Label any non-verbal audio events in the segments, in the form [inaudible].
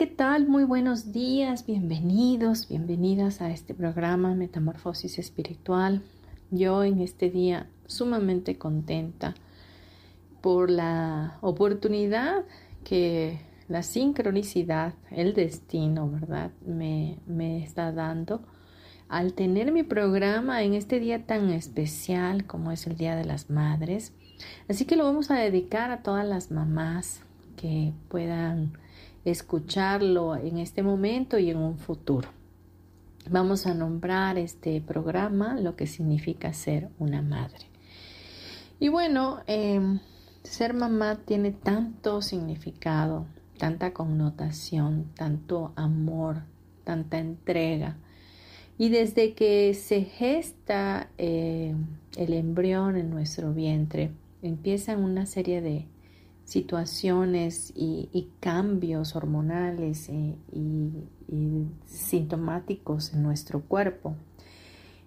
¿Qué tal? Muy buenos días, bienvenidos, bienvenidas a este programa Metamorfosis Espiritual. Yo en este día sumamente contenta por la oportunidad que la sincronicidad, el destino, ¿verdad? Me, me está dando al tener mi programa en este día tan especial como es el Día de las Madres. Así que lo vamos a dedicar a todas las mamás que puedan escucharlo en este momento y en un futuro. Vamos a nombrar este programa lo que significa ser una madre. Y bueno, em, ser mamá tiene tanto significado, tanta connotación, tanto amor, tanta entrega. Y desde que se gesta eh, el embrión en nuestro vientre, empiezan una serie de situaciones y, cambios hormonales eh, y, sintomáticos en nuestro cuerpo.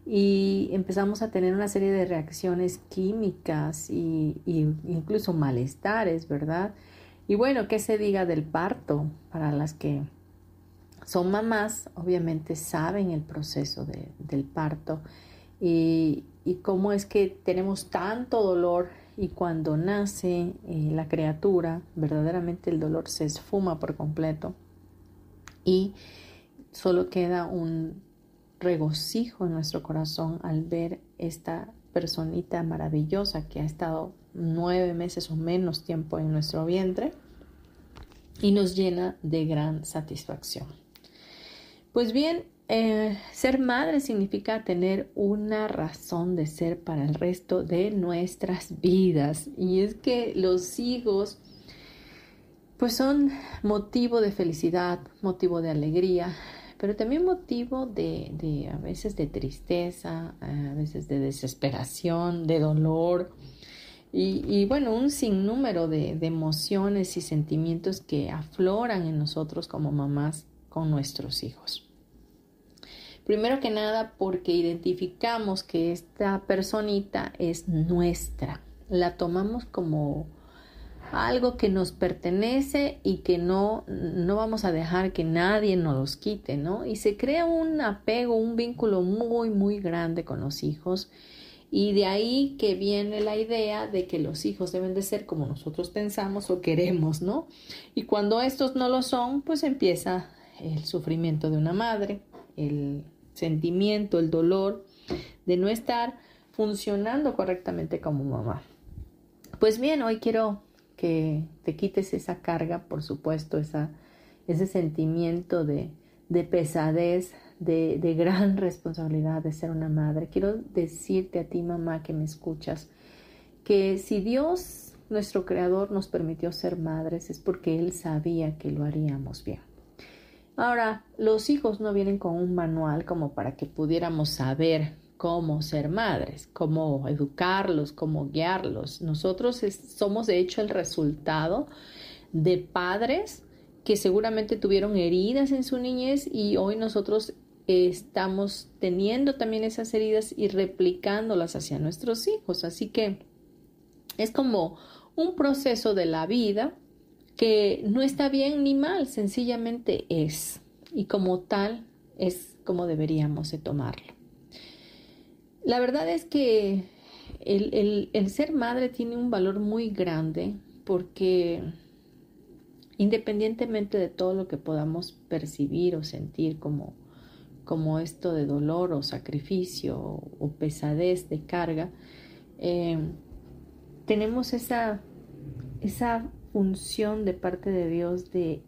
Y empezamos a tener una serie de reacciones químicas y, incluso malestares, ¿verdad? Y bueno, ¿qué se diga del parto? Para las que son mamás, obviamente saben el proceso del parto y, y cómo es que tenemos tanto dolor y cuando nace eh, la criatura, verdaderamente el dolor se esfuma por completo y solo queda un regocijo en nuestro corazón al ver esta personita maravillosa que ha estado nueve meses o menos tiempo en nuestro vientre y nos llena de gran satisfacción. Pues bien, eh, ser madre significa tener una razón de ser para el resto de nuestras vidas. Y es que los hijos, pues son motivo de felicidad, motivo de alegría, pero también motivo de, a veces de tristeza, a veces de desesperación, de dolor. Y, bueno, un sinnúmero de emociones y sentimientos que afloran en nosotros como mamás con nuestros hijos. Primero que nada porque identificamos que esta personita es nuestra. La tomamos como algo que nos pertenece y que no, no vamos a dejar que nadie nos los quite, ¿no? Y se crea un apego, un vínculo muy, muy grande con los hijos. Y de ahí que viene la idea de que los hijos deben de ser como nosotros pensamos o queremos, ¿no? Y cuando estos no lo son, pues empieza el sufrimiento de una madre, el sentimiento, el dolor de no estar funcionando correctamente como mamá. Pues bien, hoy quiero que te quites esa carga, por supuesto, esa, ese sentimiento de, de pesadez, de, de, gran [laughs] responsabilidad de ser una madre. Quiero decirte a ti, mamá, que me escuchas, que si Dios, nuestro Creador, nos permitió ser madres, es porque Él sabía que lo haríamos bien. Ahora, los hijos no vienen con un manual como para que pudiéramos saber cómo ser madres, cómo educarlos, cómo guiarlos. Nosotros somos de hecho el resultado de padres que seguramente tuvieron heridas en su niñez y hoy nosotros estamos teniendo también esas heridas y replicándolas hacia nuestros hijos. Así que es como un proceso de la vida que no está bien ni mal, sencillamente es. Y como tal es como deberíamos de tomarlo. La verdad es que el, ser madre tiene un valor muy grande porque independientemente de todo lo que podamos percibir o sentir como, como esto de dolor o sacrificio o, pesadez de carga, eh, tenemos esa, esa de parte de Dios de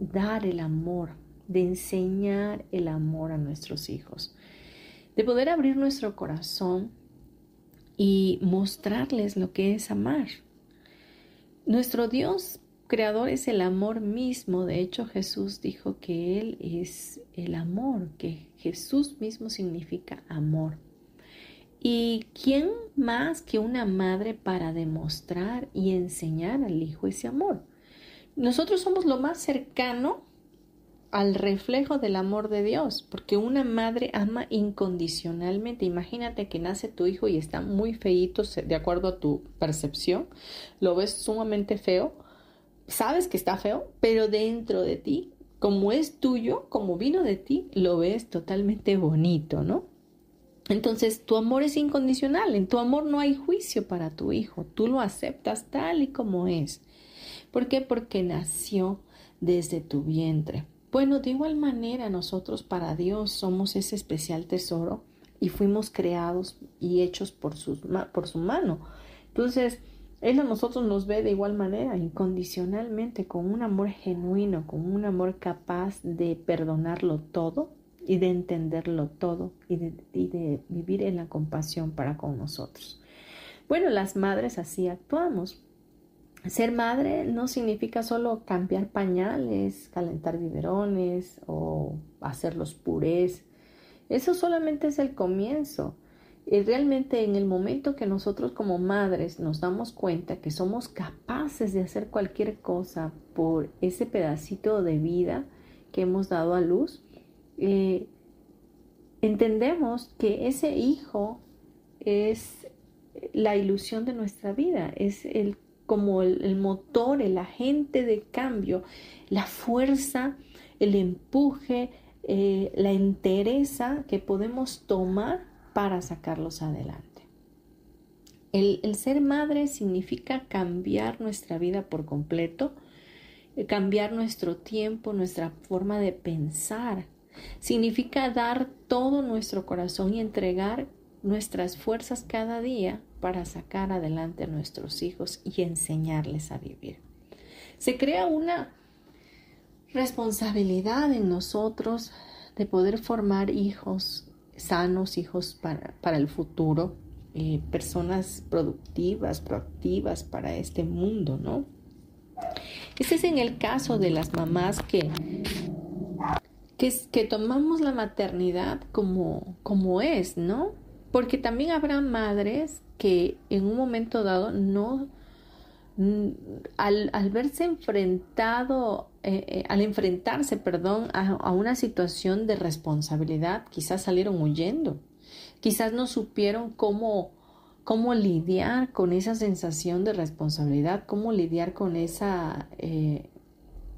dar el amor, de enseñar el amor a nuestros hijos, de poder abrir nuestro corazón y mostrarles lo que es amar. Nuestro Dios creador es el amor mismo. De hecho, Jesús dijo que Él es el amor, que Jesús mismo significa amor. ¿Y quién más que una madre para demostrar y enseñar al hijo ese amor? Nosotros somos lo más cercano al reflejo del amor de Dios, porque una madre ama incondicionalmente. Imagínate que nace tu hijo y está muy feíto de acuerdo a tu percepción, lo ves sumamente feo, sabes que está feo, pero dentro de ti, como es tuyo, como vino de ti, lo ves totalmente bonito, ¿no? Entonces, tu amor es incondicional, en tu amor no hay juicio para tu hijo, tú lo aceptas tal y como es. ¿Por qué? Porque nació desde tu vientre. Bueno, de igual manera nosotros para Dios somos ese especial tesoro y fuimos creados y hechos por, su mano. Entonces, Él a nosotros nos ve de igual manera, incondicionalmente, con un amor genuino, con un amor capaz de perdonarlo todo y de entenderlo todo y de, vivir en la compasión para con nosotros. Bueno, las madres así actuamos. Ser madre no significa solo cambiar pañales, calentar biberones o hacer los purés. Eso solamente es el comienzo. Y realmente en el momento que nosotros como madres nos damos cuenta que somos capaces de hacer cualquier cosa por ese pedacito de vida que hemos dado a luz, eh, entendemos que ese hijo es la ilusión de nuestra vida, es el como el, motor, el agente de cambio, la fuerza, el empuje, eh, la entereza que podemos tomar para sacarlos adelante. El, ser madre significa cambiar nuestra vida por completo, eh, cambiar nuestro tiempo, nuestra forma de pensar. Significa dar todo nuestro corazón y entregar nuestras fuerzas cada día para sacar adelante a nuestros hijos y enseñarles a vivir. Se crea una responsabilidad en nosotros de poder formar hijos sanos, hijos para, el futuro, eh, personas productivas, proactivas para este mundo, ¿no? Este es en el caso de las mamás que, que, tomamos la maternidad como, como es, ¿no? Porque también habrá madres que en un momento dado no, al, verse enfrentado, eh, eh, al enfrentarse, perdón, a, una situación de responsabilidad, quizás salieron huyendo, quizás no supieron cómo, cómo lidiar con esa sensación de responsabilidad, cómo lidiar con esa, eh,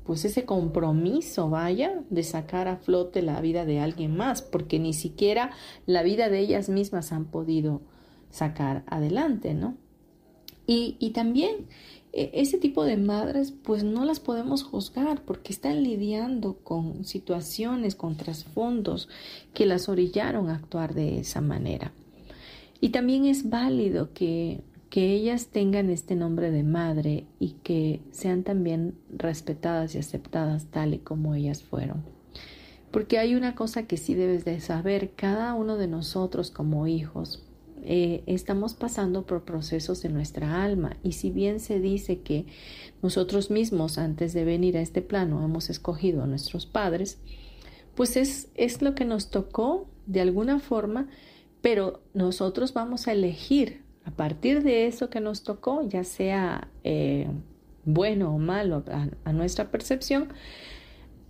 pues ese compromiso, vaya, de sacar a flote la vida de alguien más, porque ni siquiera la vida de ellas mismas han podido sacar adelante, ¿no? Y, también e, ese tipo de madres, pues no las podemos juzgar porque están lidiando con situaciones, con trasfondos que las orillaron a actuar de esa manera. Y también es válido que, que ellas tengan este nombre de madre y que sean también respetadas y aceptadas tal y como ellas fueron. Porque hay una cosa que sí debes de saber, cada uno de nosotros como hijos, eh, estamos pasando por procesos de nuestra alma y si bien se dice que nosotros mismos antes de venir a este plano hemos escogido a nuestros padres, pues es, es lo que nos tocó de alguna forma, pero nosotros vamos a elegir a partir de eso que nos tocó, ya sea eh, bueno o malo a nuestra percepción,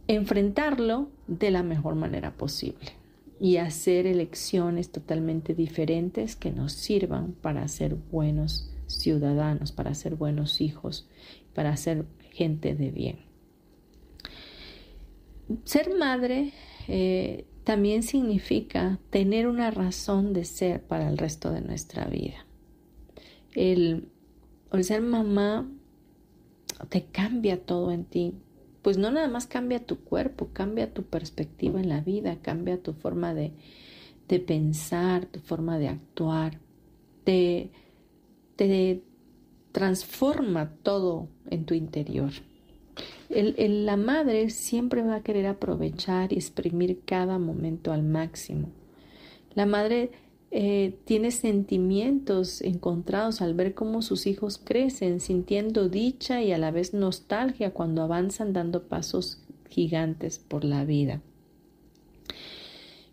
enfrentarlo de la mejor manera posible y hacer elecciones totalmente diferentes que nos sirvan para ser buenos ciudadanos, para ser buenos hijos, para ser gente de bien. Ser madre eh, también significa tener una razón de ser para el resto de nuestra vida. El, el ser mamá te cambia todo en ti. Pues no nada más cambia tu cuerpo, cambia tu perspectiva en la vida, cambia tu forma de, de pensar, tu forma de actuar, te, te transforma todo en tu interior. El, la madre siempre va a querer aprovechar y exprimir cada momento al máximo. La madre eh, tiene sentimientos encontrados al ver cómo sus hijos crecen, sintiendo dicha y a la vez nostalgia cuando avanzan dando pasos gigantes por la vida.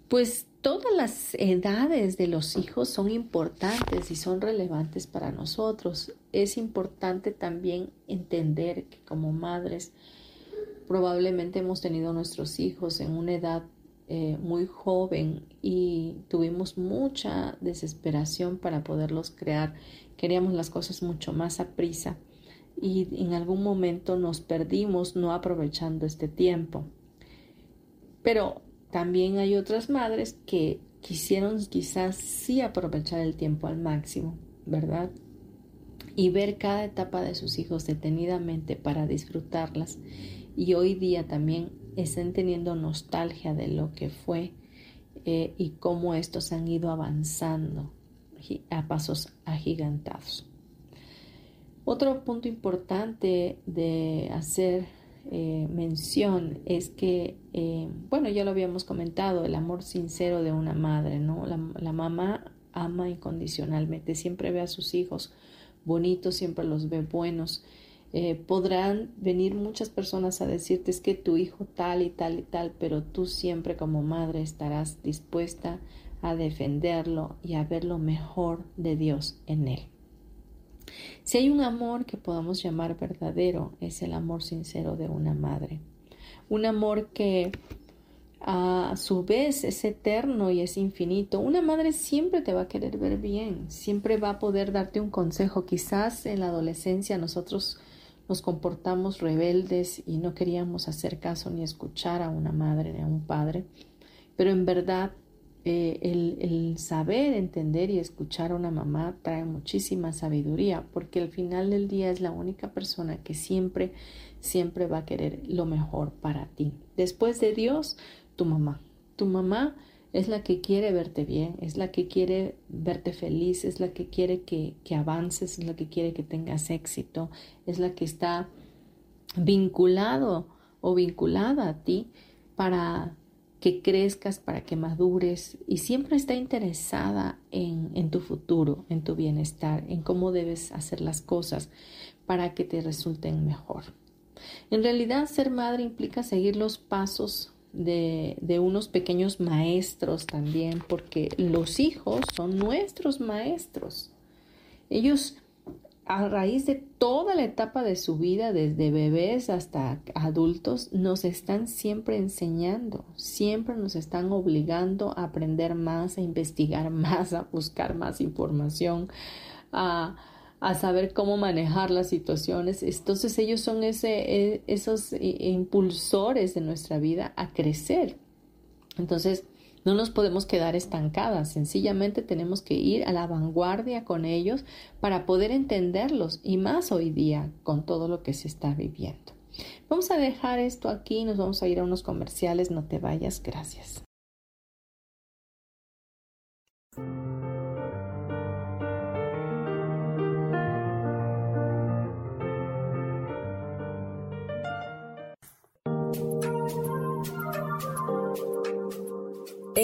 Pues todas las edades de los hijos son importantes y son relevantes para nosotros. Es importante también entender que como madres probablemente hemos tenido nuestros hijos en una edad eh, muy joven y tuvimos mucha desesperación para poderlos crear. Queríamos las cosas mucho más a prisa y en algún momento nos perdimos no aprovechando este tiempo. Pero también hay otras madres que quisieron quizás sí aprovechar el tiempo al máximo, ¿verdad? Y ver cada etapa de sus hijos detenidamente para disfrutarlas. Y hoy día también están teniendo nostalgia de lo que fue eh, y cómo estos han ido avanzando a pasos agigantados. Otro punto importante de hacer eh, mención es que, eh, bueno, ya lo habíamos comentado, el amor sincero de una madre, ¿no? La, la, mamá ama incondicionalmente, siempre ve a sus hijos bonitos, siempre los ve buenos. Eh, podrán venir muchas personas a decirte es que tu hijo tal y tal y tal, pero tú siempre como madre estarás dispuesta a defenderlo y a ver lo mejor de Dios en él. Si hay un amor que podamos llamar verdadero, es el amor sincero de una madre. Un amor que a su vez es eterno y es infinito. Una madre siempre te va a querer ver bien, siempre va a poder darte un consejo. Quizás en la adolescencia nosotros nos comportamos rebeldes y no queríamos hacer caso ni escuchar a una madre ni a un padre, pero en verdad eh, el, saber, entender y escuchar a una mamá trae muchísima sabiduría, porque al final del día es la única persona que siempre, siempre va a querer lo mejor para ti. Después de Dios, tu mamá. Tu mamá es la que quiere verte bien, es la que quiere verte feliz, es la que quiere que, que avances, es la que quiere que tengas éxito, es la que está vinculado o vinculada a ti para que crezcas, para que madures y siempre está interesada en, en, tu futuro, en tu bienestar, en cómo debes hacer las cosas para que te resulten mejor. En realidad, ser madre implica seguir los pasos de, de unos pequeños maestros también, porque los hijos son nuestros maestros. Ellos a raíz de toda la etapa de su vida, desde bebés hasta adultos, nos están siempre enseñando, siempre nos están obligando a aprender más, a investigar [laughs] más, a buscar más información, a, saber cómo manejar las situaciones. Entonces ellos son ese, e, esos impulsores de nuestra vida a crecer. Entonces, no nos podemos quedar estancadas, sencillamente tenemos que ir a la vanguardia con ellos para poder entenderlos y más hoy día con todo lo que se está viviendo. Vamos a dejar esto aquí, nos vamos a ir a unos comerciales, no te vayas, gracias.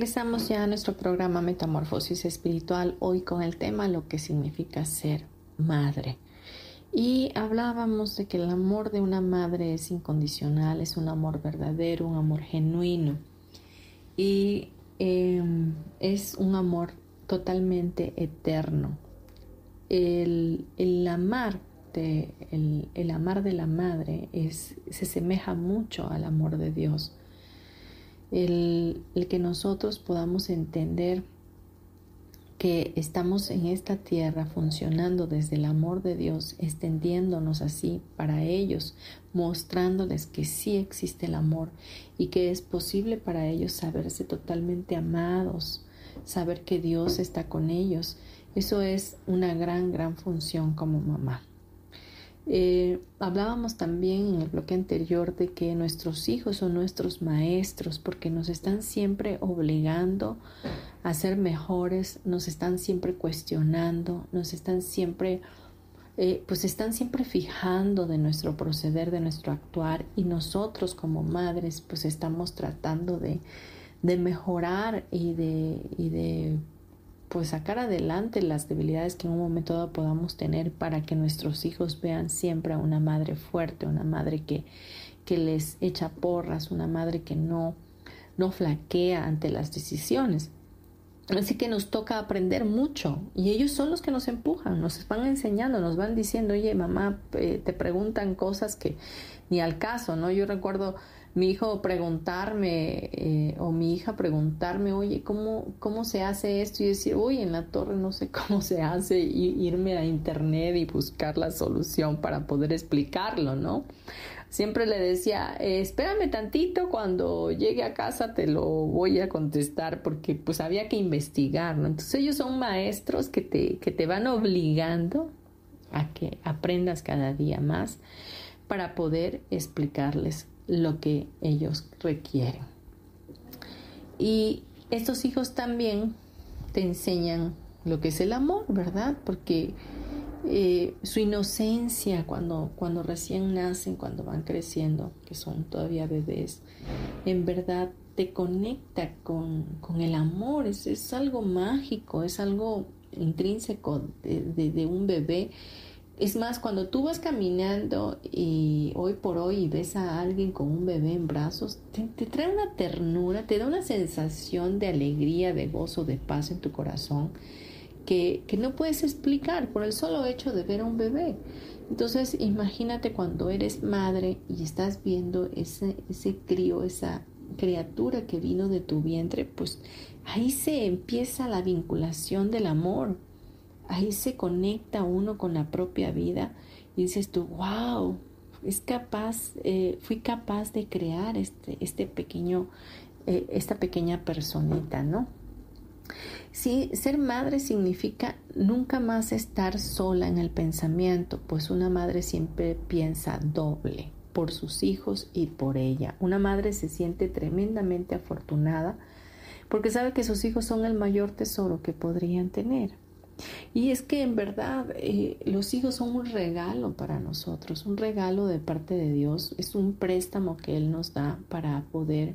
Regresamos ya a nuestro programa Metamorfosis Espiritual, hoy con el tema lo que significa ser madre. Y hablábamos de que el amor de una madre es incondicional, es un amor verdadero, un amor genuino. Y em, es un amor totalmente eterno. El, amar de, el, amar de la madre es, se asemeja mucho al amor de Dios el, que nosotros podamos entender que estamos en esta tierra funcionando desde el amor de Dios, extendiéndonos así para ellos, mostrándoles que sí existe el amor y que es posible para ellos saberse totalmente amados, saber que Dios está con ellos. Eso es una gran, gran función como mamá. Eh, hablábamos también en el bloque anterior de que nuestros hijos son nuestros maestros porque nos están siempre obligando a ser mejores, nos están siempre cuestionando, nos están siempre, eh, pues están siempre fijando de nuestro proceder, de nuestro actuar y nosotros como madres pues estamos tratando de, de mejorar y de, y de pues sacar adelante las debilidades que en un momento dado podamos tener para que nuestros hijos vean siempre a una madre fuerte, una madre que, que les echa porras, una madre que no, no flaquea ante las decisiones. Así que nos toca aprender mucho y ellos son los que nos empujan, nos van enseñando, nos van diciendo, oye mamá, eh, te preguntan cosas que ni al caso, ¿no? Yo recuerdo mi hijo preguntarme eh, o mi hija preguntarme, oye, ¿cómo, ¿cómo se hace esto? Y decir, uy, en la torre no sé [laughs] cómo se hace, y irme a internet y buscar la solución para poder explicarlo, ¿no? Siempre le decía, eh, espérame tantito, cuando llegue a casa te lo voy a contestar, porque pues había que investigar, ¿no? Entonces ellos son maestros que te, que te van obligando a que aprendas cada día más para poder explicarles lo que ellos requieren. Y estos hijos también te enseñan lo que es el amor, ¿verdad? Porque eh, su inocencia cuando, cuando recién nacen, cuando van creciendo, que son todavía bebés, en verdad te conecta con, el amor, es, es, algo mágico, es algo intrínseco de un bebé es más, cuando tú vas caminando y hoy por hoy ves a alguien con un bebé en brazos, te, trae una ternura, te da una sensación de alegría, de gozo, de paz en tu corazón que, no puedes explicar por el solo hecho de ver a un bebé. Entonces, imagínate cuando eres madre y estás viendo ese, ese crío, esa criatura que vino de tu vientre, pues ahí se empieza la vinculación del amor ahí se conecta uno con la propia vida y dices tú, wow, es capaz, eh, fui capaz de crear este, este pequeño, eh, esta pequeña personita, ¿no? Sí, ser madre significa nunca más estar sola en el pensamiento, pues una madre siempre piensa doble por sus hijos y por ella. Una madre se siente tremendamente afortunada porque sabe que sus hijos son el mayor tesoro que podrían tener. Y es que en verdad eh, los hijos son un regalo para nosotros, un regalo de parte de Dios, es un préstamo que Él nos da para poder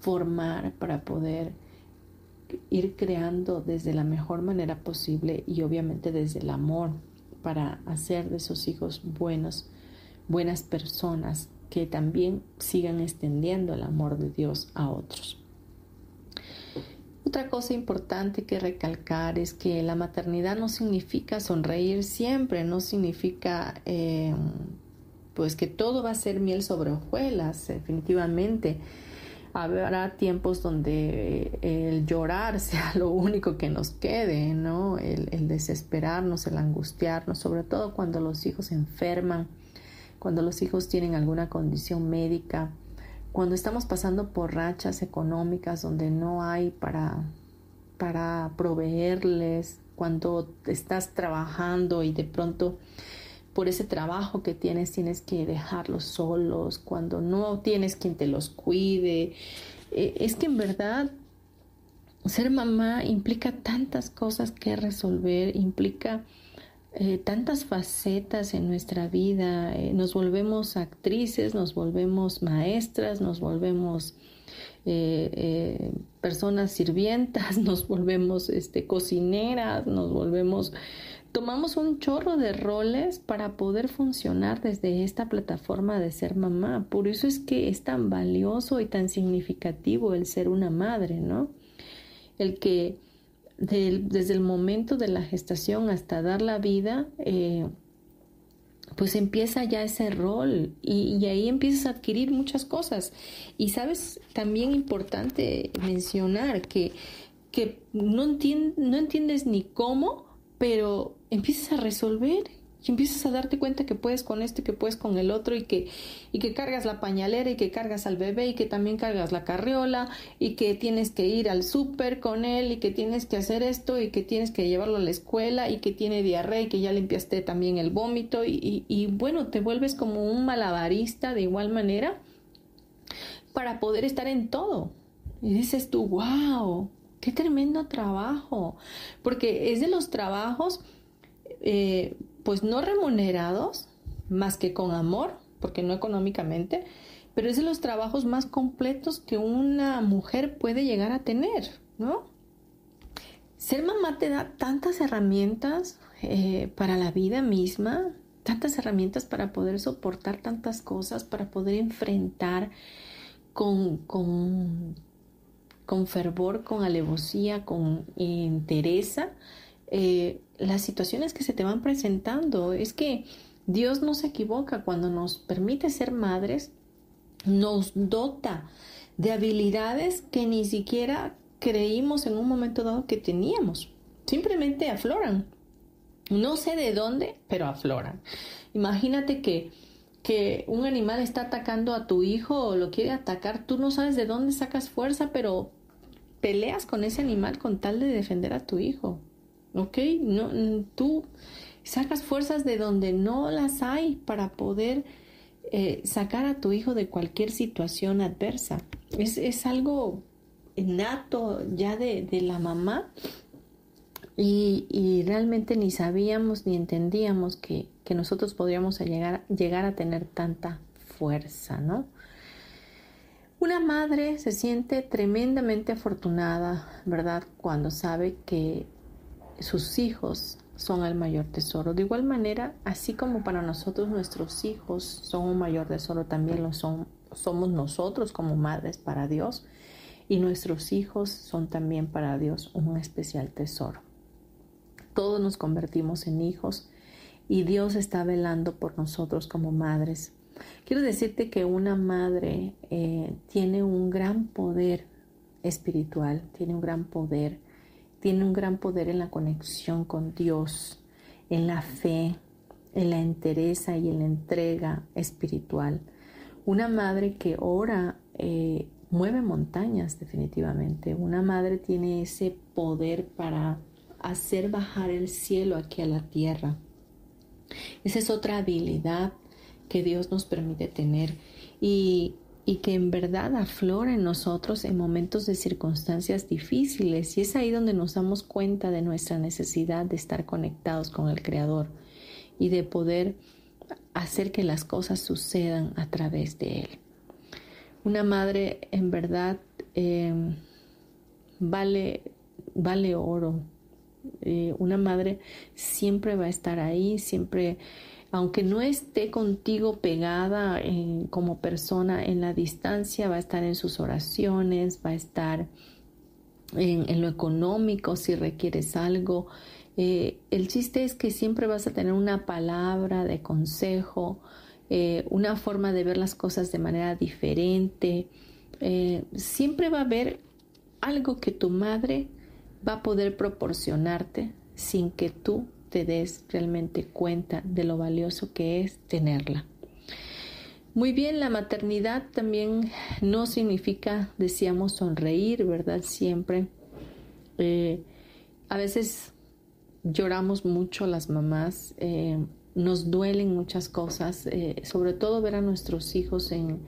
formar, para poder ir creando desde la mejor manera posible y obviamente desde el amor para hacer de esos hijos buenos, buenas personas que también sigan extendiendo el amor de Dios a otros. Otra cosa importante que recalcar es que la maternidad no significa sonreír siempre, no significa eh, pues que todo va a ser miel sobre hojuelas, definitivamente. habrá tiempos donde el llorar sea lo único que nos quede, ¿no? El, el, desesperarnos, el angustiarnos, sobre todo cuando los hijos enferman, cuando los hijos tienen alguna condición médica, cuando estamos pasando por rachas económicas donde no hay para, para proveerles, cuando estás trabajando y de pronto por ese trabajo que tienes tienes que dejarlos solos, cuando no tienes quien te los cuide. Eh, es que en verdad ser mamá implica tantas cosas que resolver, implica eh, tantas facetas en nuestra vida. Eh, nos volvemos actrices, nos volvemos maestras, nos volvemos personas sirvientas, [laughs] nos volvemos este, cocineras, nos volvemos tomamos un chorro de roles para poder funcionar desde esta plataforma de ser mamá. Por eso es que es tan valioso y tan significativo el ser una madre, ¿no? El que desde el momento de la gestación hasta dar la vida, eh, pues empieza ya ese rol y, ahí empiezas a adquirir muchas cosas. Y sabes, también importante mencionar que, que no entiendes ni cómo, pero empiezas a resolver y empiezas a darte cuenta que puedes con este, que puedes con el otro y que, y que cargas la pañalera y que cargas al bebé y que también cargas la carriola y que tienes que ir al súper con él y que tienes que hacer esto y que tienes que llevarlo a la escuela y que tiene diarrea y que ya limpiaste también el vómito y, y bueno, te vuelves como un malabarista de igual manera para poder estar en todo. Y dices tú, wow, Qué tremendo trabajo, porque es de los trabajos, eh, pues no remunerados, más que con amor, porque no económicamente, pero es de los trabajos más completos que una mujer puede llegar a tener, ¿no? Ser mamá te da tantas herramientas eh, para la vida misma, tantas herramientas para poder soportar tantas cosas, para poder enfrentar con, con con fervor, con alevosía, con entereza eh, las situaciones que se te van presentando. Es que Dios no se equivoca cuando nos permite ser madres, nos dota de habilidades que ni siquiera creímos en un momento dado que teníamos. Simplemente afloran. No sé de dónde, pero afloran. Imagínate que que un animal está atacando a tu hijo o lo quiere atacar, tú no sabes de dónde sacas fuerza, pero peleas con ese animal con tal de defender a tu hijo. ¿Ok? No, tú sacas fuerzas de donde no las hay para poder eh, sacar a tu hijo de cualquier situación adversa. Es, es algo nato ya de, de la mamá y, y, realmente ni sabíamos ni entendíamos que, que nosotros podríamos llegar, llegar a tener tanta fuerza, ¿no? Una madre se siente tremendamente afortunada, ¿verdad? Cuando sabe que sus hijos son el mayor tesoro. De igual manera, así como para nosotros nuestros hijos son un mayor tesoro, también lo son, somos nosotros como madres para Dios y nuestros hijos son también para Dios un especial tesoro. Todos nos convertimos en hijos y Dios está velando por nosotros como madres Quiero decirte que una madre eh, tiene un gran poder espiritual, tiene un gran poder, tiene un gran poder en la conexión con Dios, en la fe, en la entereza y en la entrega espiritual. Una madre que ora eh, mueve montañas definitivamente. Una madre tiene ese poder para hacer bajar el cielo aquí a la tierra. Esa es otra habilidad que Dios nos permite tener y, y que en verdad aflora en nosotros en momentos de circunstancias difíciles. Y es ahí donde nos damos cuenta de nuestra necesidad de estar conectados con el Creador y de poder hacer que las cosas sucedan a través de Él. Una madre en verdad em, vale, vale oro. Eh, una madre siempre va a estar ahí, siempre aunque no esté contigo pegada eh, como persona en la distancia, va a estar en sus oraciones, va a estar en, lo económico si requieres algo. Eh, el chiste es que siempre vas a tener una palabra de consejo, eh, una forma de ver las cosas de manera diferente. siempre va a haber algo que tu madre va a poder proporcionarte sin que tú te des realmente cuenta de lo valioso que es tenerla. Muy bien, la maternidad también no significa, decíamos, sonreír, ¿verdad? Siempre. Eh, a veces lloramos mucho las mamás, eh, nos duelen muchas cosas, eh, sobre todo ver a nuestros hijos en,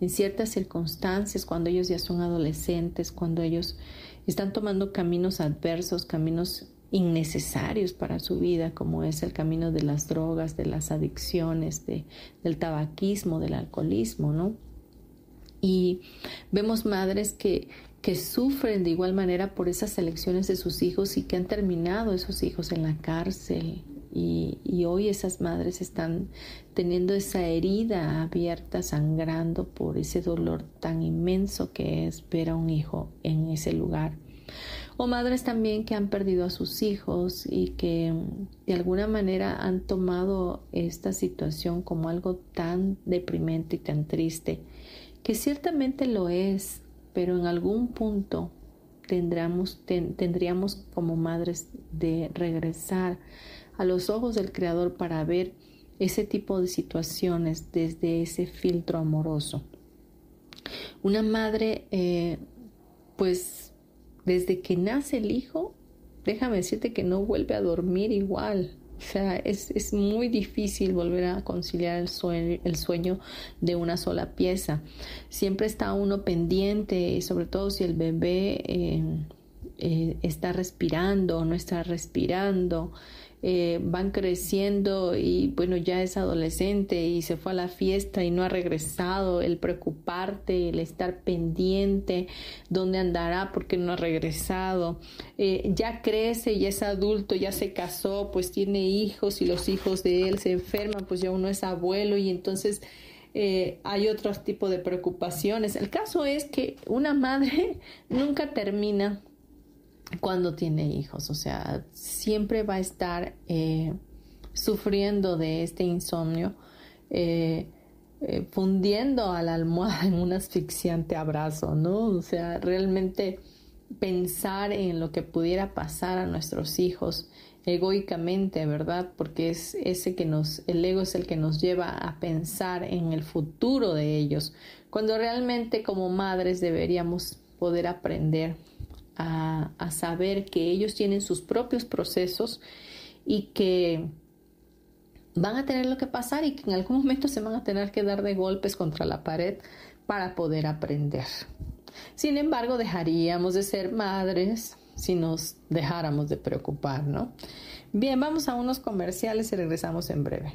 en, ciertas circunstancias, cuando ellos ya son adolescentes, cuando ellos están tomando caminos adversos, caminos innecesarios para su vida, como es el camino de las drogas, de las adicciones, de, del tabaquismo, del alcoholismo, ¿no? Y vemos madres que, que sufren de igual manera por esas elecciones de sus hijos y que han terminado esos hijos en la cárcel. Y, y hoy esas madres están teniendo esa herida abierta, sangrando por ese dolor tan inmenso que es ver a un hijo en ese lugar o madres también que han perdido a sus hijos y que de alguna manera han tomado esta situación como algo tan deprimente y tan triste, que ciertamente lo es, pero en algún punto tendríamos, tendríamos como madres de regresar a los ojos del Creador para ver ese tipo de situaciones desde ese filtro amoroso. Una madre, eh, pues desde que nace el hijo, déjame decirte que no vuelve a dormir igual. O sea, es, muy difícil volver a conciliar el sueño, el sueño de una sola pieza. Siempre está uno pendiente, sobre todo si el bebé eh, eh, está respirando o no está respirando. Eh, van creciendo y bueno, ya es adolescente y se fue a la fiesta y no ha regresado, el preocuparte, el estar pendiente, dónde andará porque no ha regresado, eh, ya crece, ya es adulto, ya se casó, pues tiene hijos y los hijos de él se enferman, pues ya uno es abuelo y entonces... Eh, hay otro tipo de preocupaciones. El caso es que una madre [laughs] nunca termina cuando tiene hijos, o sea, siempre va a estar eh, sufriendo de este insomnio, eh, eh, fundiendo a la almohada [laughs] en un asfixiante abrazo, ¿no? O sea, realmente pensar en lo que pudiera pasar a nuestros hijos egoicamente, ¿verdad? Porque es ese que nos, el ego es el que nos lleva a pensar en el futuro de ellos, cuando realmente como madres deberíamos poder aprender a, saber que ellos tienen sus propios procesos y que van a tener lo que pasar y que en algún momento se van a tener que dar de golpes contra la pared para poder aprender. Sin embargo, dejaríamos de ser madres si nos dejáramos de preocupar, ¿no? Bien, vamos a unos comerciales y regresamos en breve.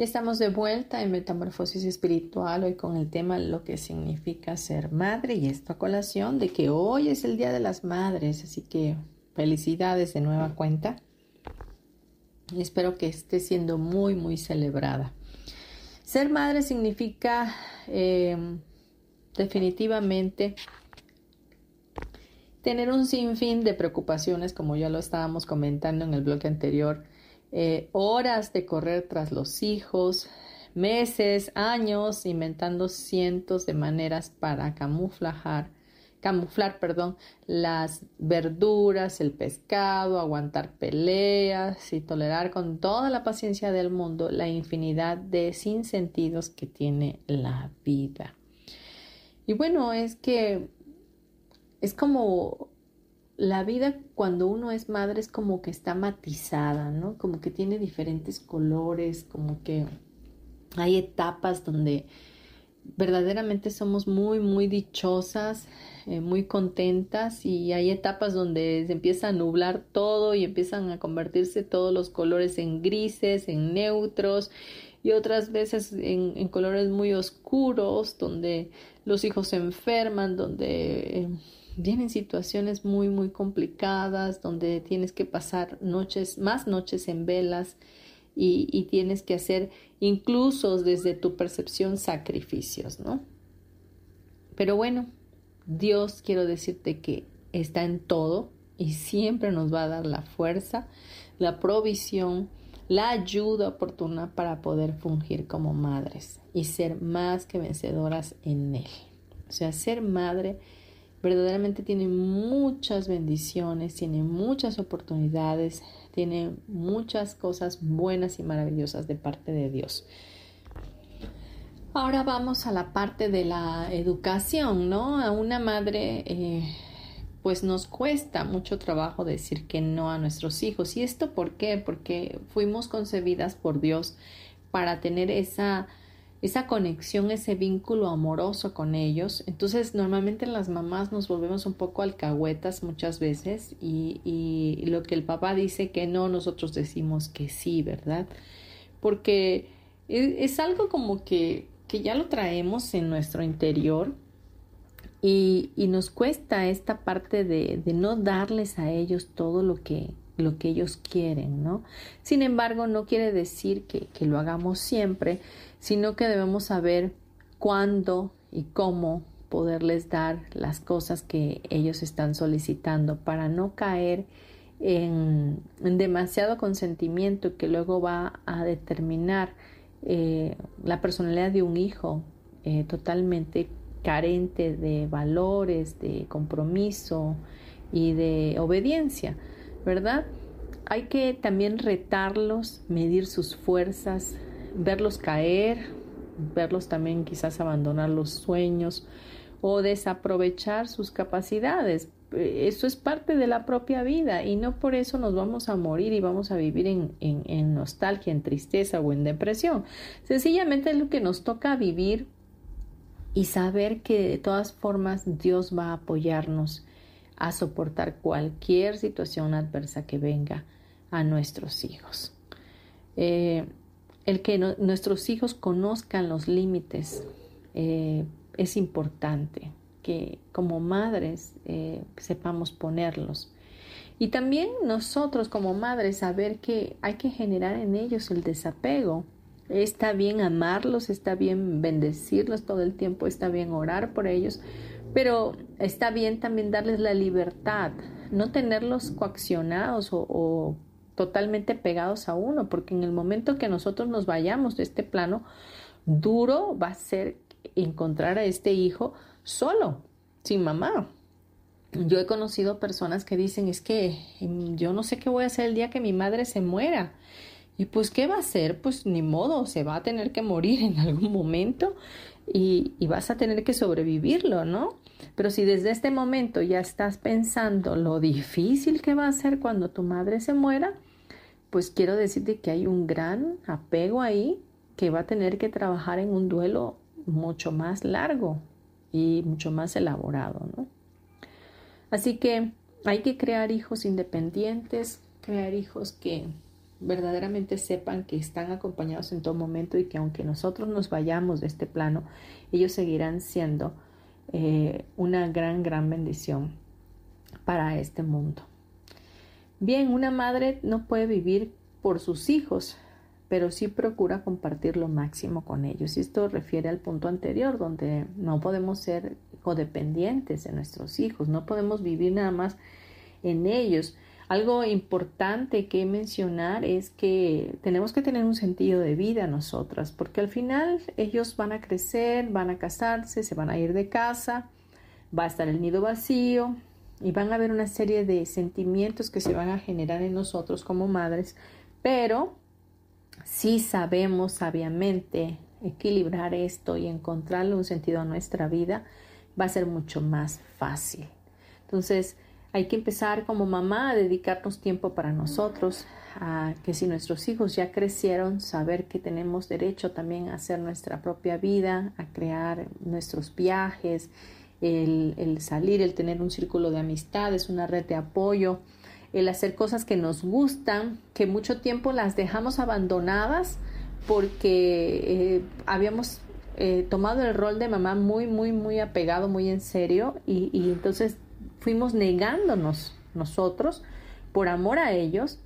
Ya estamos de vuelta en Metamorfosis Espiritual, hoy con el tema lo que significa ser madre y esta colación de que hoy es el Día de las Madres, así que felicidades de nueva cuenta. Y espero que esté siendo muy, muy celebrada. Ser madre significa eh, definitivamente tener un sinfín de preocupaciones, como ya lo estábamos comentando en el bloque anterior, eh, horas de correr tras los hijos, meses, años, inventando cientos de maneras para camuflar, camuflar, perdón, las verduras, el pescado, aguantar peleas y tolerar con toda la paciencia del mundo la infinidad de sinsentidos que tiene la vida. Y bueno, es que es como la vida cuando uno es madre es como que está matizada, ¿no? Como que tiene diferentes colores, como que hay etapas donde verdaderamente somos muy, muy dichosas, eh, muy contentas y hay etapas donde se empieza a nublar todo y empiezan a convertirse todos los colores en grises, en neutros y otras veces en, colores muy oscuros donde los hijos se enferman, donde... Eh, vienen situaciones muy muy complicadas donde tienes que pasar noches más noches en velas y, tienes que hacer incluso desde tu percepción sacrificios, ¿no? Pero bueno, Dios quiero decirte que está en todo y siempre nos va a dar la fuerza, la provisión, la ayuda oportuna para poder fungir como madres y ser más que vencedoras en Él. O sea, ser madre verdaderamente tiene muchas bendiciones, tiene muchas oportunidades, tiene muchas cosas buenas y maravillosas de parte de Dios. Ahora vamos a la parte de la educación, ¿no? A una madre, eh, pues nos cuesta mucho trabajo decir que no a nuestros hijos. ¿Y esto por qué? Porque fuimos concebidas por Dios para tener esa esa conexión, ese vínculo amoroso con ellos. Entonces, normalmente las mamás nos volvemos un poco alcahuetas muchas veces y, y, lo que el papá dice que no, nosotros decimos que sí, ¿verdad? Porque es, algo como que, que, ya lo traemos en nuestro interior y, y nos cuesta esta parte de, de no darles a ellos todo lo que, lo que ellos quieren, ¿no? Sin embargo, no quiere decir que, que lo hagamos siempre, sino que debemos saber cuándo y cómo poderles dar las cosas que ellos están solicitando para no caer en, demasiado consentimiento que luego va a determinar eh, la personalidad de un hijo eh, totalmente carente de valores, de compromiso y de obediencia, ¿verdad? Hay que también retarlos, medir sus fuerzas, verlos caer, verlos también quizás abandonar los sueños o desaprovechar sus capacidades. Eso es parte de la propia vida y no por eso nos vamos a morir y vamos a vivir en, en nostalgia, en tristeza o en depresión. Sencillamente es lo que nos toca vivir y saber que de todas formas Dios va a apoyarnos a soportar cualquier situación adversa que venga a nuestros hijos. Eh, el que nuestros hijos conozcan los límites eh, es importante, que como madres eh, sepamos ponerlos. Y también nosotros como madres saber que hay que generar en ellos el desapego. Está bien amarlos, está bien bendecirlos todo el tiempo, está bien orar por ellos, pero está bien también darles la libertad, no tenerlos coaccionados o totalmente pegados a uno, porque en el momento que nosotros nos vayamos de este plano, duro va a ser encontrar a este hijo solo, sin mamá. Yo he conocido personas que dicen, es que em, yo no sé qué voy a hacer el día que mi madre se muera. Y pues, ¿qué va a hacer? Pues ni modo, se va a tener que morir en algún momento y, vas a tener que sobrevivirlo, ¿no? Pero si desde este momento ya estás pensando lo difícil que va a ser cuando tu madre se muera, pues quiero decirte que hay un gran apego ahí que va a tener que trabajar en un duelo mucho más largo y mucho más elaborado, ¿no? Así que hay que crear hijos independientes, crear hijos que verdaderamente sepan que están acompañados en todo momento y que aunque nosotros nos vayamos de este plano, ellos seguirán siendo eh, una gran, gran bendición para este mundo. Bien, una madre no puede vivir por sus hijos, pero sí procura compartir lo máximo con ellos. Y esto refiere al punto anterior, donde no podemos ser codependientes de nuestros hijos, no podemos vivir nada más en ellos. Algo importante que mencionar es que tenemos que tener un sentido de vida nosotras, porque al final ellos van a crecer, van a casarse, se van a ir de casa, va a estar el nido vacío y van a haber una serie de sentimientos que se van a generar en nosotros como madres, pero si sabemos sabiamente equilibrar esto y encontrarle un sentido a nuestra vida, va a ser mucho más fácil. Entonces, hay que empezar como mamá a dedicarnos tiempo para nosotros, a que si nuestros hijos ya crecieron, saber que tenemos derecho también a hacer nuestra propia vida, a crear nuestros viajes, el, salir, el tener un círculo de amistades, una red de apoyo, el hacer cosas que nos gustan, que mucho tiempo las dejamos abandonadas porque eh, habíamos eh, tomado el rol de mamá muy, muy, muy apegado, muy en serio y entonces fuimos negándonos nosotros por amor a ellos,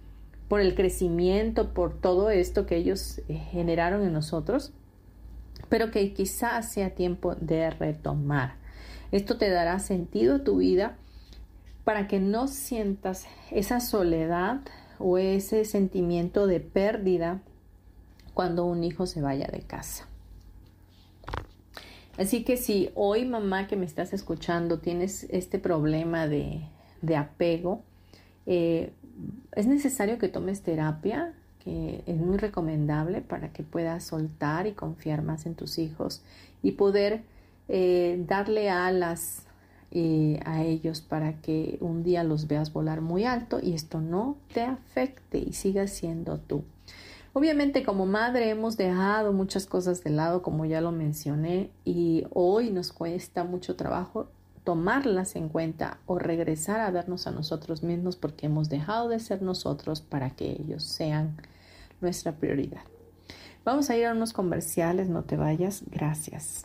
por el crecimiento, por todo esto que ellos eh, generaron en nosotros, pero que quizás sea tiempo de retomar. Esto te dará sentido a tu vida para que no sientas esa soledad o ese sentimiento de pérdida cuando un hijo se vaya de casa. Así que si hoy mamá que me estás escuchando tienes este problema de, apego, eh, es necesario que tomes terapia, que es muy recomendable para que puedas soltar y confiar más en tus hijos y poder eh, darle alas eh, a ellos para que un día los veas volar muy alto y esto no te afecte y sigas siendo tú. Obviamente como madre hemos dejado muchas cosas de lado, como ya lo mencioné, y hoy nos cuesta mucho trabajo tomarlas en cuenta o regresar a vernos a nosotros mismos porque hemos dejado de ser nosotros para que ellos sean nuestra prioridad. Vamos a ir a unos comerciales, no te vayas, gracias.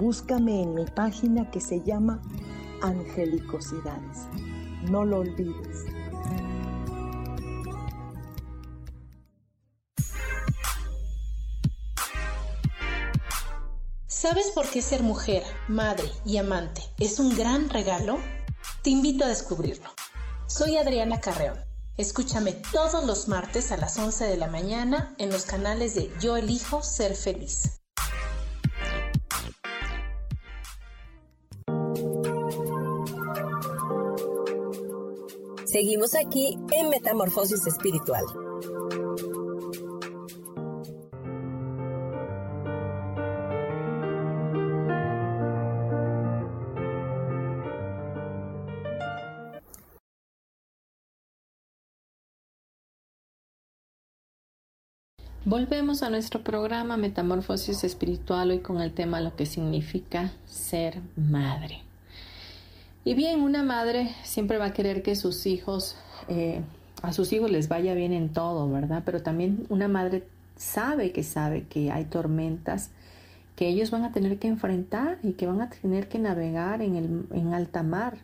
Búscame en mi página que se llama Angelicosidades. No lo olvides. ¿Sabes por qué ser mujer, madre y amante es un gran regalo? Te invito a descubrirlo. Soy Adriana Carreón. Escúchame todos los martes a las 11 de la mañana en los canales de Yo elijo ser feliz. Seguimos aquí en Metamorfosis Espiritual. Volvemos a nuestro programa Metamorfosis Espiritual hoy con el tema lo que significa ser madre. Y bien, una madre siempre va a querer que sus hijos, eh, a sus hijos les vaya bien en todo, ¿verdad? Pero también una madre sabe que sabe que hay tormentas que ellos van a tener que enfrentar y que van a tener que navegar en, el, en alta mar.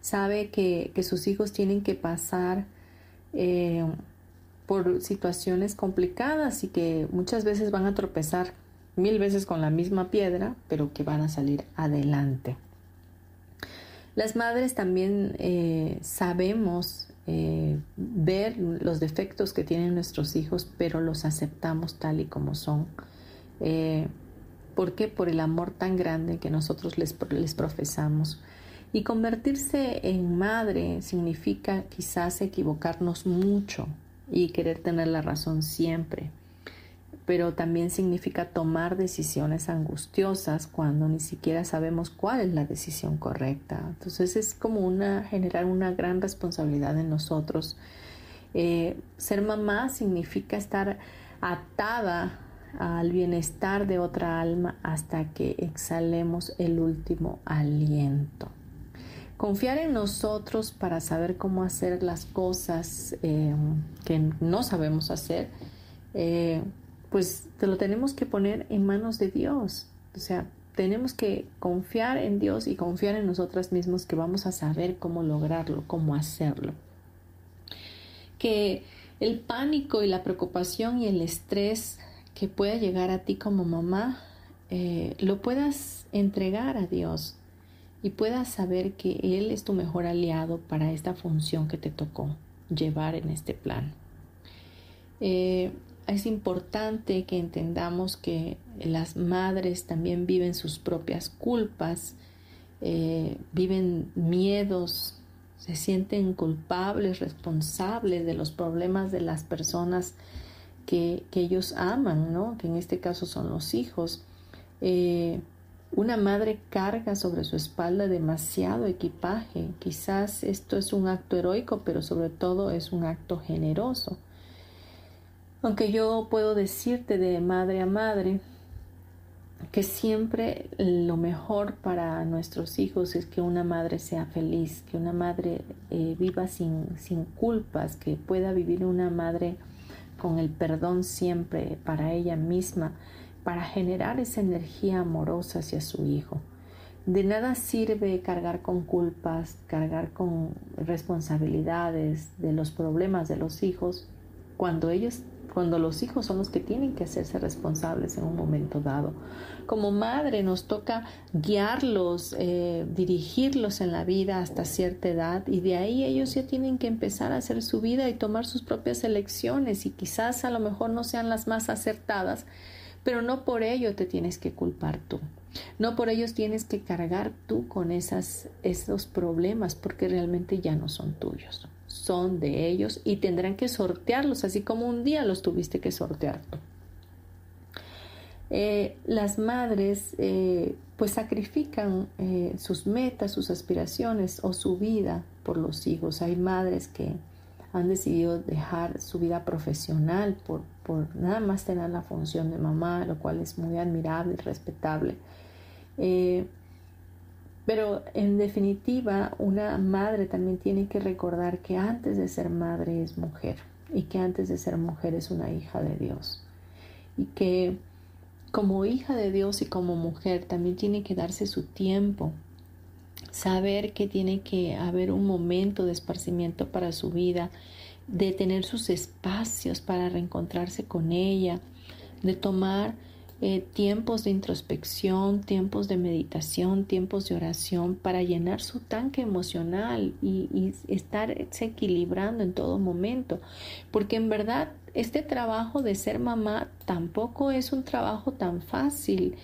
Sabe que, sus hijos tienen que pasar eh, por situaciones complicadas y que muchas veces van a tropezar mil veces con la misma piedra, pero que van a salir adelante. Las madres también eh, sabemos eh, ver los defectos que tienen nuestros hijos, pero los aceptamos tal y como son. Eh, ¿Por qué? Por el amor tan grande que nosotros les, les profesamos. Y convertirse en madre significa quizás equivocarnos mucho y querer tener la razón siempre. Pero también significa tomar decisiones angustiosas cuando ni siquiera sabemos cuál es la decisión correcta. Entonces es como una generar una gran responsabilidad en nosotros. Eh, ser mamá significa estar atada al bienestar de otra alma hasta que exhalemos el último aliento. Confiar en nosotros para saber cómo hacer las cosas eh, que no sabemos hacer eh, pues te lo tenemos que poner en manos de Dios. O sea, tenemos que confiar en Dios y confiar en nosotras mismos que vamos a saber cómo lograrlo, cómo hacerlo. Que el pánico y la preocupación y el estrés que pueda llegar a ti como mamá, eh, lo puedas entregar a Dios y puedas saber que Él es tu mejor aliado para esta función que te tocó llevar en este plan. Eh, es importante que entendamos que las madres también viven sus propias culpas, eh, viven miedos, se sienten culpables, responsables de los problemas de las personas que, ellos aman, ¿no? que en este caso son los hijos. Eh, una madre carga sobre su espalda demasiado equipaje. Quizás esto es un acto heroico, pero sobre todo es un acto generoso. Aunque yo puedo decirte de madre a madre que siempre lo mejor para nuestros hijos es que una madre sea feliz, que una madre eh, viva sin, sin culpas, que pueda vivir una madre con el perdón siempre para ella misma, para generar esa energía amorosa hacia su hijo. De nada sirve cargar con culpas, cargar con responsabilidades de los problemas de los hijos cuando ellos cuando los hijos son los que tienen que hacerse responsables en un momento dado. Como madre nos toca guiarlos, eh, dirigirlos en la vida hasta cierta edad y de ahí ellos ya tienen que empezar a hacer su vida y tomar sus propias elecciones y quizás a lo mejor no sean las más acertadas, pero no por ello te tienes que culpar tú. No por ellos tienes que cargar tú con esos problemas porque realmente ya no son tuyos son de ellos y tendrán que sortearlos, así como un día los tuviste que sortear eh, las madres eh, pues sacrifican eh, sus metas, sus aspiraciones o su vida por los hijos. Hay madres que han decidido dejar su vida profesional por, por nada más tener la función de mamá, lo cual es muy admirable y respetable. Pero en definitiva, una madre también tiene que recordar que antes de ser madre es mujer y que antes de ser mujer es una hija de Dios. Y que como hija de Dios y como mujer también tiene que darse su tiempo, saber que tiene que haber un momento de esparcimiento para su vida, de tener sus espacios para reencontrarse con ella, de tomar eh, tiempos de introspección, tiempos de meditación, tiempos de oración para llenar su tanque emocional y, y estarse equilibrando en todo momento. Porque en verdad este trabajo de ser mamá tampoco es un trabajo tan fácil.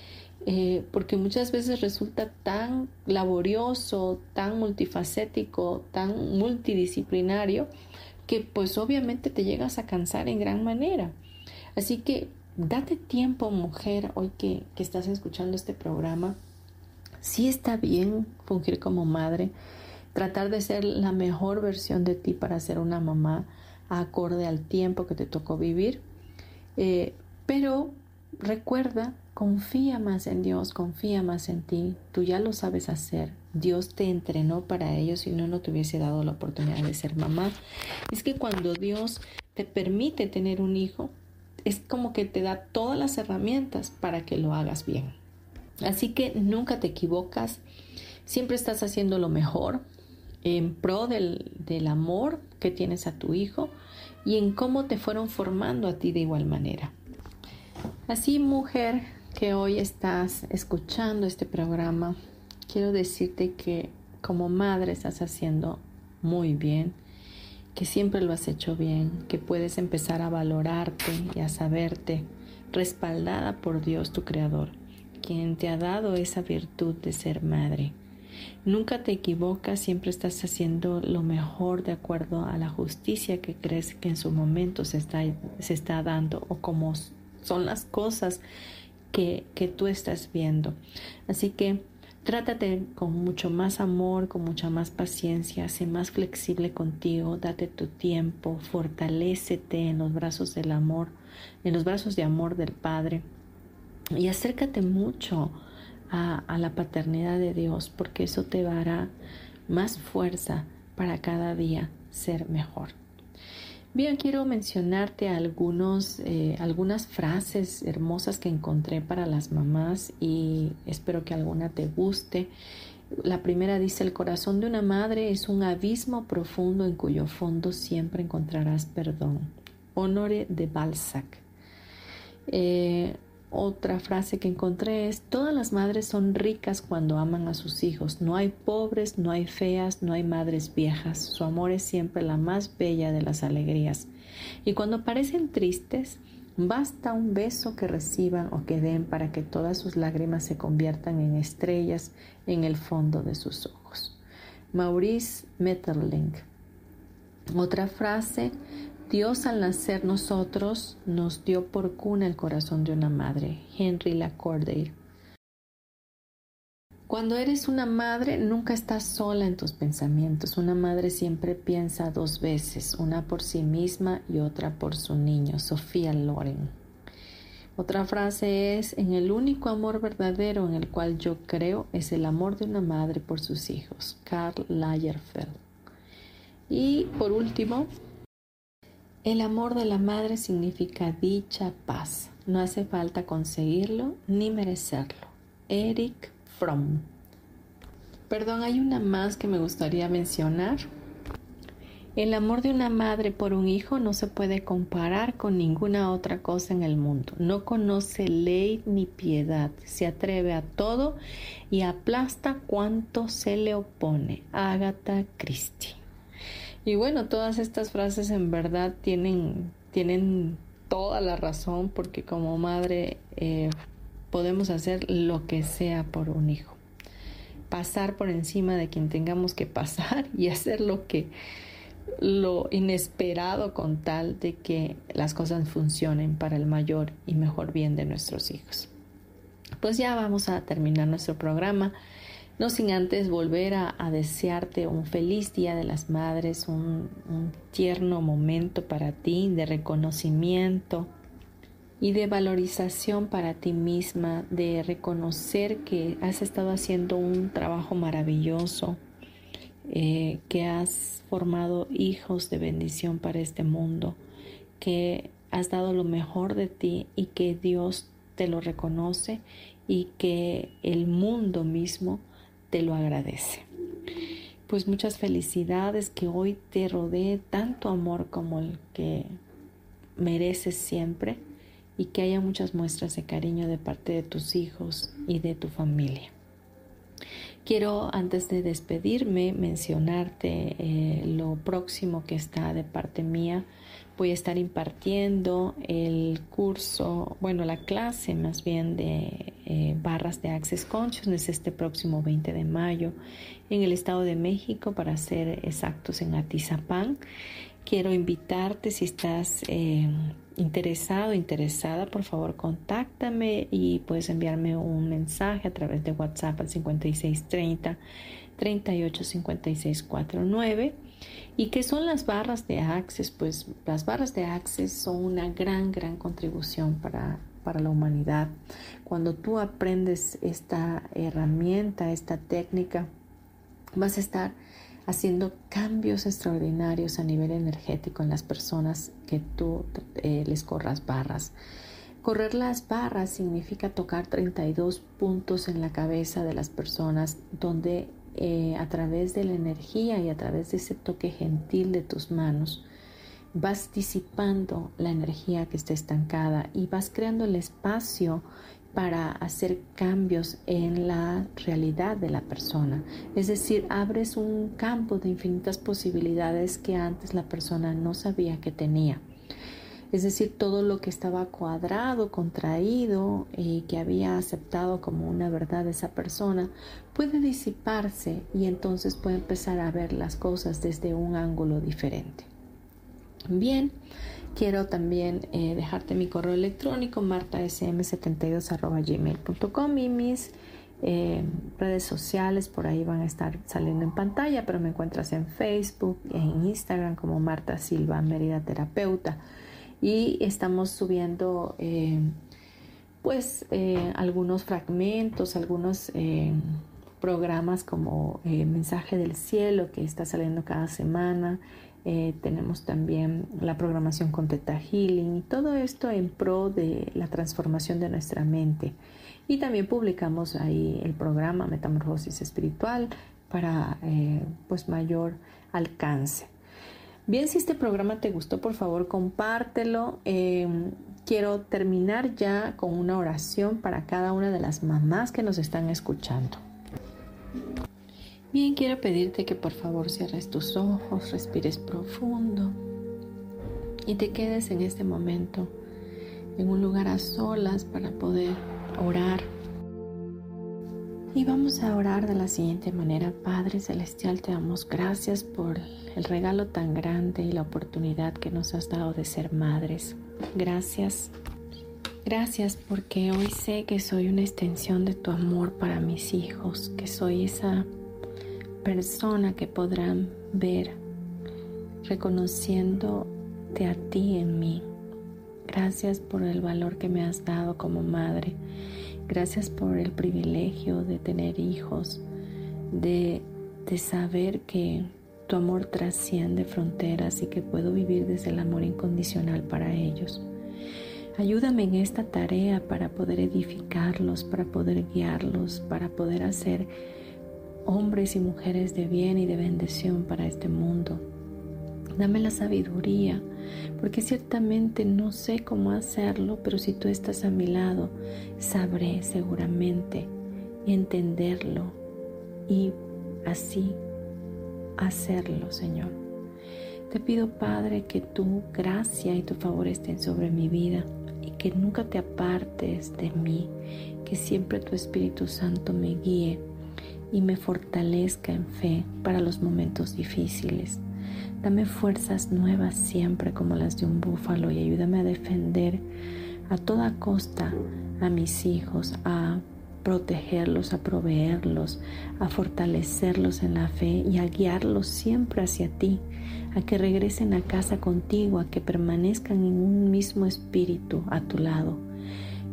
Eh, porque muchas veces resulta tan laborioso, tan multifacético, tan multidisciplinario, que pues obviamente te llegas a cansar en gran manera. Así que date tiempo, mujer, hoy que, estás escuchando este programa. Sí está bien fungir como madre, tratar de ser la mejor versión de ti para ser una mamá acorde al tiempo que te tocó vivir. Eh, pero recuerda, confía más en Dios, confía más en ti. Tú ya lo sabes hacer. Dios te entrenó para ello, si no, no te hubiese dado la oportunidad de ser mamá. Es que cuando Dios te permite tener un hijo, es como que te da todas las herramientas para que lo hagas bien. Así que nunca te equivocas, siempre estás haciendo lo mejor en pro del, del amor que tienes a tu hijo y en cómo te fueron formando a ti de igual manera. Así, mujer que hoy estás escuchando este programa, quiero decirte que como madre estás haciendo muy bien que siempre lo has hecho bien, que puedes empezar a valorarte y a saberte respaldada por Dios tu Creador, quien te ha dado esa virtud de ser madre. Nunca te equivocas, siempre estás haciendo lo mejor de acuerdo a la justicia que crees que en su momento se está, se está dando o como son las cosas que, que tú estás viendo. Así que Trátate con mucho más amor, con mucha más paciencia, sé más flexible contigo, date tu tiempo, fortalécete en los brazos del amor, en los brazos de amor del Padre y acércate mucho a, a la paternidad de Dios porque eso te dará más fuerza para cada día ser mejor. Bien, quiero mencionarte algunos, eh, algunas frases hermosas que encontré para las mamás y espero que alguna te guste. La primera dice, el corazón de una madre es un abismo profundo en cuyo fondo siempre encontrarás perdón. Honore de Balzac. Eh, otra frase que encontré es, todas las madres son ricas cuando aman a sus hijos. No hay pobres, no hay feas, no hay madres viejas. Su amor es siempre la más bella de las alegrías. Y cuando parecen tristes, basta un beso que reciban o que den para que todas sus lágrimas se conviertan en estrellas en el fondo de sus ojos. Maurice Metterling. Otra frase, Dios al nacer nosotros nos dio por cuna el corazón de una madre. Henry Lacordaire. Cuando eres una madre, nunca estás sola en tus pensamientos. Una madre siempre piensa dos veces, una por sí misma y otra por su niño. Sofía Loren. Otra frase es, en el único amor verdadero en el cual yo creo es el amor de una madre por sus hijos. Karl Lagerfeld. Y por último, el amor de la madre significa dicha, paz. No hace falta conseguirlo ni merecerlo. Eric Fromm. Perdón, hay una más que me gustaría mencionar. El amor de una madre por un hijo no se puede comparar con ninguna otra cosa en el mundo. No conoce ley ni piedad. Se atreve a todo y aplasta cuanto se le opone. Agatha Christie. Y bueno, todas estas frases en verdad tienen, tienen toda la razón porque como madre eh, podemos hacer lo que sea por un hijo. Pasar por encima de quien tengamos que pasar y hacer lo que lo inesperado con tal de que las cosas funcionen para el mayor y mejor bien de nuestros hijos. Pues ya vamos a terminar nuestro programa no sin antes volver a, desearte un feliz Día de las Madres, un, tierno momento para ti de reconocimiento y de valorización para ti misma, de reconocer que has estado haciendo un trabajo maravilloso, eh, que has formado hijos de bendición para este mundo, que has dado lo mejor de ti y que Dios te lo reconoce y que el mundo mismo te lo agradece. Pues muchas felicidades, que hoy te rodee tanto amor como el que mereces siempre y que haya muchas muestras de cariño de parte de tus hijos y de tu familia. Quiero antes de despedirme mencionarte eh, lo próximo que está de parte mía voy a estar impartiendo el curso, bueno, la clase más bien de eh, barras de Access Consciousness este próximo 20 de mayo en el Estado de México, para ser exactos en Atizapán. Quiero invitarte si estás eh, interesado, interesada, por favor contáctame y puedes enviarme un mensaje a través de WhatsApp al 5630 385649 ¿Y qué son las barras de Access? Pues las barras de Access son una gran, gran contribución para, para la humanidad. Cuando tú aprendes esta herramienta, esta técnica, vas a estar haciendo cambios extraordinarios a nivel energético en las personas que tú eh, les corras barras. Correr las barras significa tocar 32 puntos en la cabeza de las personas donde eh, a través de la energía y a través de ese toque gentil de tus manos, vas disipando la energía que está estancada y vas creando el espacio para hacer cambios en la realidad de la persona. Es decir, abres un campo de infinitas posibilidades que antes la persona no sabía que tenía es decir, todo lo que estaba cuadrado, contraído y que había aceptado como una verdad esa persona, puede disiparse y entonces puede empezar a ver las cosas desde un ángulo diferente. Bien, Quiero también eh, dejarte mi correo electrónico martasm72.gmail.com y mis eh, redes sociales por ahí van a estar saliendo en pantalla, pero me encuentras en Facebook, en Instagram como Marta Silva Mérida Terapeuta. Y estamos subiendo eh, pues algunos fragmentos, algunos programas como Mensaje del Cielo que está saliendo cada semana eh, tenemos también la programación con Teta Healing y todo esto en pro de la transformación de nuestra mente. Y también publicamos ahí el programa Metamorfosis Espiritual para eh, pues mayor alcance. Bien, si este programa te gustó, por favor compártelo. Em, quiero terminar ya con una oración para cada una de las mamás que nos están escuchando. Bien, quiero pedirte que por favor cierres tus ojos, respires profundo y te quedes en este momento en un lugar a solas para poder orar. Y vamos a orar de la siguiente manera. Padre Celestial, te damos gracias por el regalo tan grande y la oportunidad que nos has dado de ser madres. Gracias. Gracias porque hoy sé que soy una extensión de tu amor para mis hijos, que soy esa persona que podrán ver reconociéndote a ti en mí. Gracias por el valor que me has dado como madre. Gracias por el privilegio de tener hijos, de, de saber que tu amor trasciende fronteras y que puedo vivir desde el amor incondicional para ellos. Ayúdame en esta tarea para poder edificarlos, para poder guiarlos, para poder hacer hombres y mujeres de bien y de bendición para este mundo. Dame la sabiduría, porque ciertamente no sé cómo hacerlo, pero si tú estás a mi lado, sabré seguramente entenderlo y así hacerlo, Señor. Te pido, Padre, que tu gracia y tu favor estén sobre mi vida y que nunca te apartes de mí, que siempre tu Espíritu Santo me guíe y me fortalezca en fe para los momentos difíciles. Dame fuerzas nuevas siempre como las de un búfalo y ayúdame a defender a toda costa a mis hijos, a protegerlos, a proveerlos, a fortalecerlos en la fe y a guiarlos siempre hacia ti, a que regresen a casa contigo, a que permanezcan en un mismo espíritu a tu lado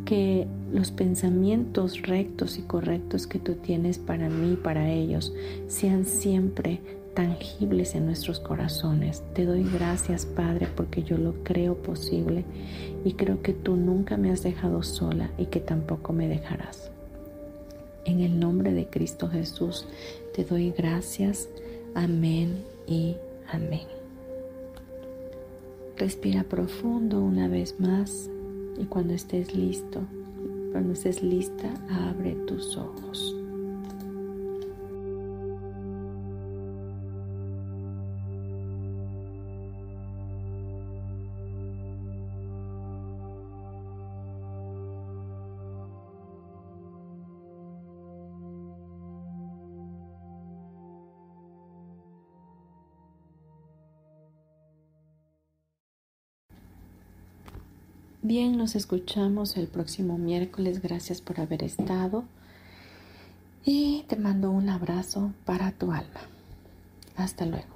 que los pensamientos rectos y correctos que tú tienes para mí, para ellos, sean siempre tangibles en nuestros corazones. Te doy gracias, Padre, porque yo lo creo posible y creo que tú nunca me has dejado sola y que tampoco me dejarás. En el nombre de Cristo Jesús, te doy gracias. Amén y amén. Respira profundo una vez más y cuando estés listo, cuando estés lista, abre tus ojos. Bien, nos escuchamos el próximo miércoles. Gracias por haber estado. Y te mando un abrazo para tu alma. Hasta luego.